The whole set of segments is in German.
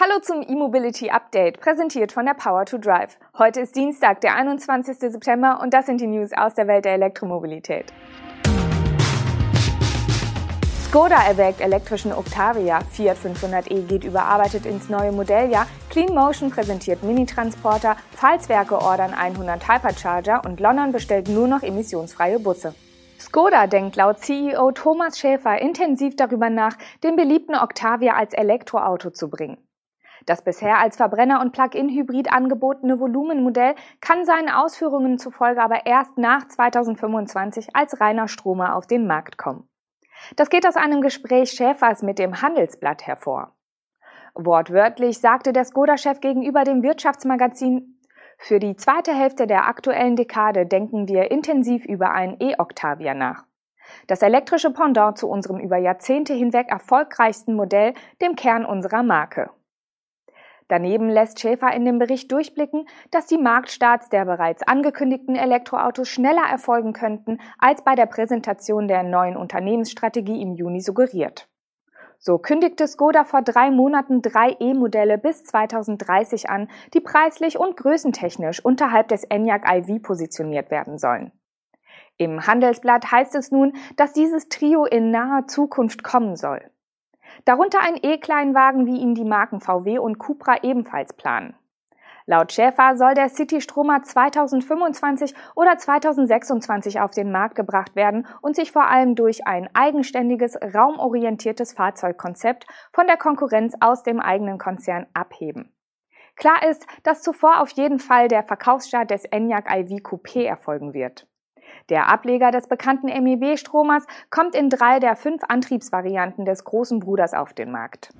Hallo zum E-Mobility Update, präsentiert von der Power to Drive. Heute ist Dienstag, der 21. September und das sind die News aus der Welt der Elektromobilität. Skoda erwägt elektrischen Octavia, Fiat 500e geht überarbeitet ins neue Modelljahr, Clean Motion präsentiert Mini-Transporter, Pfalzwerke ordern 100 Hypercharger und London bestellt nur noch emissionsfreie Busse. Skoda denkt laut CEO Thomas Schäfer intensiv darüber nach, den beliebten Octavia als Elektroauto zu bringen. Das bisher als Verbrenner- und Plug-in-Hybrid angebotene Volumenmodell kann seinen Ausführungen zufolge aber erst nach 2025 als reiner Stromer auf den Markt kommen. Das geht aus einem Gespräch Schäfers mit dem Handelsblatt hervor. Wortwörtlich sagte der Skoda-Chef gegenüber dem Wirtschaftsmagazin, für die zweite Hälfte der aktuellen Dekade denken wir intensiv über ein E-Octavia nach. Das elektrische Pendant zu unserem über Jahrzehnte hinweg erfolgreichsten Modell, dem Kern unserer Marke. Daneben lässt Schäfer in dem Bericht durchblicken, dass die Marktstarts der bereits angekündigten Elektroautos schneller erfolgen könnten, als bei der Präsentation der neuen Unternehmensstrategie im Juni suggeriert. So kündigte Skoda vor drei Monaten drei E-Modelle bis 2030 an, die preislich und größentechnisch unterhalb des Enyaq iV positioniert werden sollen. Im Handelsblatt heißt es nun, dass dieses Trio in naher Zukunft kommen soll. Darunter ein E-Kleinwagen, wie ihn die Marken VW und Cupra ebenfalls planen. Laut Schäfer soll der City-Stromer 2025 oder 2026 auf den Markt gebracht werden und sich vor allem durch ein eigenständiges, raumorientiertes Fahrzeugkonzept von der Konkurrenz aus dem eigenen Konzern abheben. Klar ist, dass zuvor auf jeden Fall der Verkaufsstart des Enyaq iV Coupé erfolgen wird. Der Ableger des bekannten MEB-Stromers kommt in drei der fünf Antriebsvarianten des großen Bruders auf den Markt.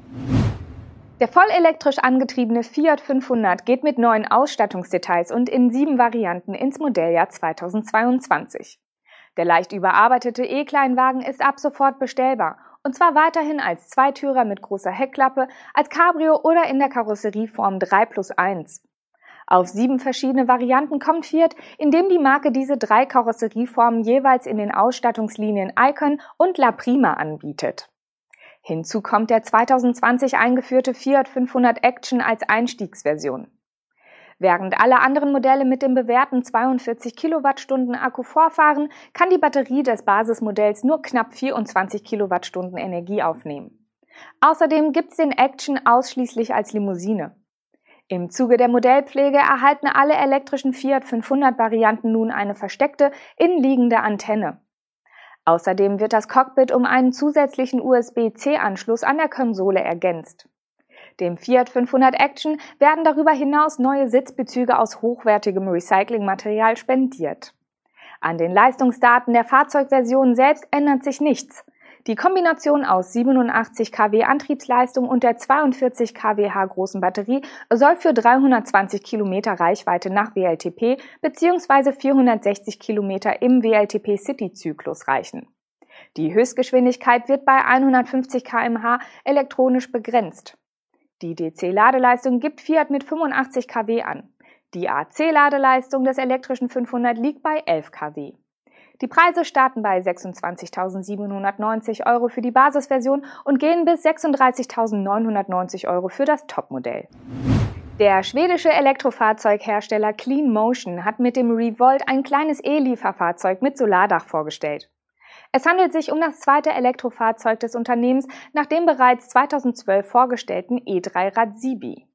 Der vollelektrisch angetriebene Fiat 500 geht mit neuen Ausstattungsdetails und in sieben Varianten ins Modelljahr 2022. Der leicht überarbeitete E-Kleinwagen ist ab sofort bestellbar und zwar weiterhin als Zweitürer mit großer Heckklappe, als Cabrio oder in der Karosserieform 3 plus 1. Auf sieben verschiedene Varianten kommt Fiat, indem die Marke diese drei Karosserieformen jeweils in den Ausstattungslinien Icon und La Prima anbietet. Hinzu kommt der 2020 eingeführte Fiat 500 Action als Einstiegsversion. Während alle anderen Modelle mit dem bewährten 42 Kilowattstunden Akku vorfahren, kann die Batterie des Basismodells nur knapp 24 Kilowattstunden Energie aufnehmen. Außerdem gibt's den Action ausschließlich als Limousine. Im Zuge der Modellpflege erhalten alle elektrischen Fiat 500 Varianten nun eine versteckte, innenliegende Antenne. Außerdem wird das Cockpit um einen zusätzlichen USB-C-Anschluss an der Konsole ergänzt. Dem Fiat 500 Action werden darüber hinaus neue Sitzbezüge aus hochwertigem Recyclingmaterial spendiert. An den Leistungsdaten der Fahrzeugversion selbst ändert sich nichts. Die Kombination aus 87 kW Antriebsleistung und der 42 kWh großen Batterie soll für 320 Kilometer Reichweite nach WLTP bzw. 460 Kilometer im WLTP City-Zyklus reichen. Die Höchstgeschwindigkeit wird bei 150 kmh elektronisch begrenzt. Die DC-Ladeleistung gibt Fiat mit 85 kW an. Die AC-Ladeleistung des elektrischen 500 liegt bei 11 kW. Die Preise starten bei 26.790 Euro für die Basisversion und gehen bis 36.990 Euro für das Topmodell. Der schwedische Elektrofahrzeughersteller Clean Motion hat mit dem Revolt ein kleines E-Lieferfahrzeug mit Solardach vorgestellt. Es handelt sich um das zweite Elektrofahrzeug des Unternehmens nach dem bereits 2012 vorgestellten E3 Rad Sibi.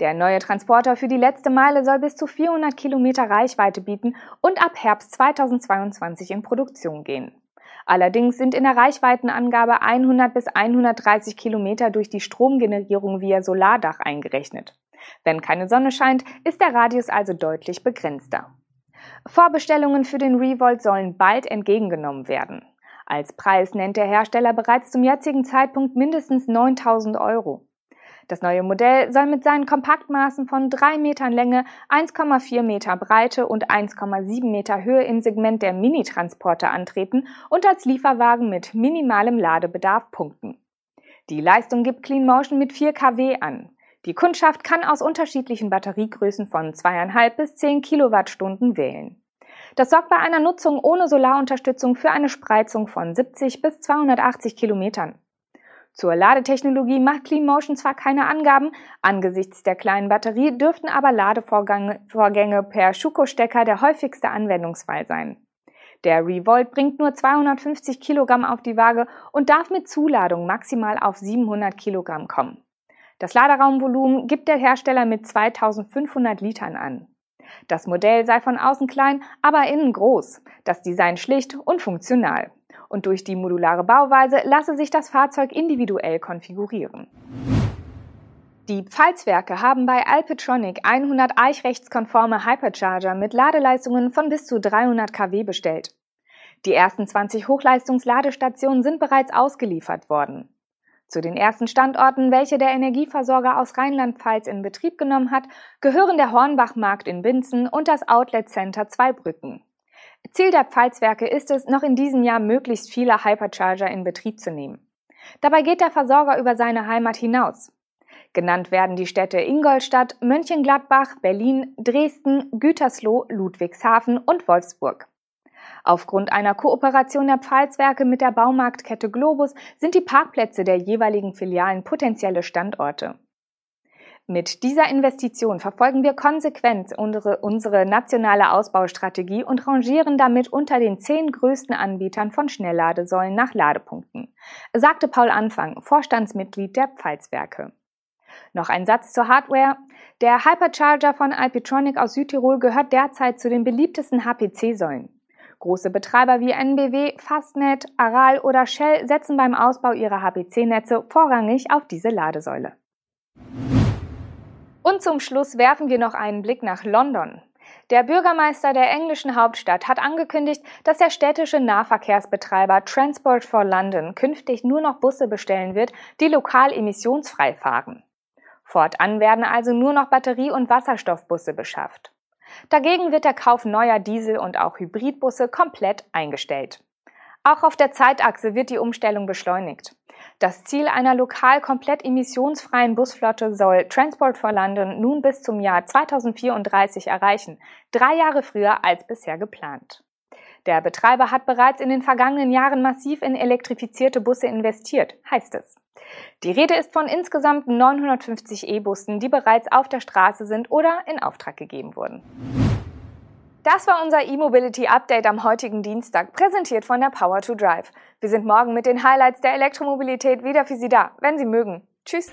Der neue Transporter für die letzte Meile soll bis zu 400 Kilometer Reichweite bieten und ab Herbst 2022 in Produktion gehen. Allerdings sind in der Reichweitenangabe 100 bis 130 Kilometer durch die Stromgenerierung via Solardach eingerechnet. Wenn keine Sonne scheint, ist der Radius also deutlich begrenzter. Vorbestellungen für den Revolt sollen bald entgegengenommen werden. Als Preis nennt der Hersteller bereits zum jetzigen Zeitpunkt mindestens 9000 Euro. Das neue Modell soll mit seinen Kompaktmaßen von 3 Metern Länge, 1,4 Meter Breite und 1,7 Meter Höhe im Segment der Mini-Transporter antreten und als Lieferwagen mit minimalem Ladebedarf punkten. Die Leistung gibt Clean Motion mit 4 kW an. Die Kundschaft kann aus unterschiedlichen Batteriegrößen von 2,5 bis 10 Kilowattstunden wählen. Das sorgt bei einer Nutzung ohne Solarunterstützung für eine Spreizung von 70 bis 280 Kilometern. Zur Ladetechnologie macht CleanMotion zwar keine Angaben, angesichts der kleinen Batterie dürften aber Ladevorgänge per Schuko-Stecker der häufigste Anwendungsfall sein. Der Revolt bringt nur 250 Kilogramm auf die Waage und darf mit Zuladung maximal auf 700 Kilogramm kommen. Das Laderaumvolumen gibt der Hersteller mit 2500 Litern an. Das Modell sei von außen klein, aber innen groß, das Design schlicht und funktional. Und durch die modulare Bauweise lasse sich das Fahrzeug individuell konfigurieren. Die Pfalzwerke haben bei Alpetronic 100 eichrechtskonforme Hypercharger mit Ladeleistungen von bis zu 300 kW bestellt. Die ersten 20 Hochleistungsladestationen sind bereits ausgeliefert worden. Zu den ersten Standorten, welche der Energieversorger aus Rheinland-Pfalz in Betrieb genommen hat, gehören der Hornbachmarkt in Binzen und das Outlet Center Zweibrücken. Ziel der Pfalzwerke ist es, noch in diesem Jahr möglichst viele Hypercharger in Betrieb zu nehmen. Dabei geht der Versorger über seine Heimat hinaus. Genannt werden die Städte Ingolstadt, Mönchengladbach, Berlin, Dresden, Gütersloh, Ludwigshafen und Wolfsburg. Aufgrund einer Kooperation der Pfalzwerke mit der Baumarktkette Globus sind die Parkplätze der jeweiligen Filialen potenzielle Standorte. Mit dieser Investition verfolgen wir konsequent unsere, unsere, nationale Ausbaustrategie und rangieren damit unter den zehn größten Anbietern von Schnellladesäulen nach Ladepunkten, sagte Paul Anfang, Vorstandsmitglied der Pfalzwerke. Noch ein Satz zur Hardware. Der Hypercharger von Alpitronic aus Südtirol gehört derzeit zu den beliebtesten HPC-Säulen. Große Betreiber wie NBW, Fastnet, Aral oder Shell setzen beim Ausbau ihrer HPC-Netze vorrangig auf diese Ladesäule. Und zum Schluss werfen wir noch einen Blick nach London. Der Bürgermeister der englischen Hauptstadt hat angekündigt, dass der städtische Nahverkehrsbetreiber Transport for London künftig nur noch Busse bestellen wird, die lokal emissionsfrei fahren. Fortan werden also nur noch Batterie- und Wasserstoffbusse beschafft. Dagegen wird der Kauf neuer Diesel- und auch Hybridbusse komplett eingestellt. Auch auf der Zeitachse wird die Umstellung beschleunigt. Das Ziel einer lokal komplett emissionsfreien Busflotte soll Transport for London nun bis zum Jahr 2034 erreichen, drei Jahre früher als bisher geplant. Der Betreiber hat bereits in den vergangenen Jahren massiv in elektrifizierte Busse investiert, heißt es. Die Rede ist von insgesamt 950 E-Bussen, die bereits auf der Straße sind oder in Auftrag gegeben wurden. Das war unser E-Mobility Update am heutigen Dienstag, präsentiert von der Power to Drive. Wir sind morgen mit den Highlights der Elektromobilität wieder für Sie da, wenn Sie mögen. Tschüss!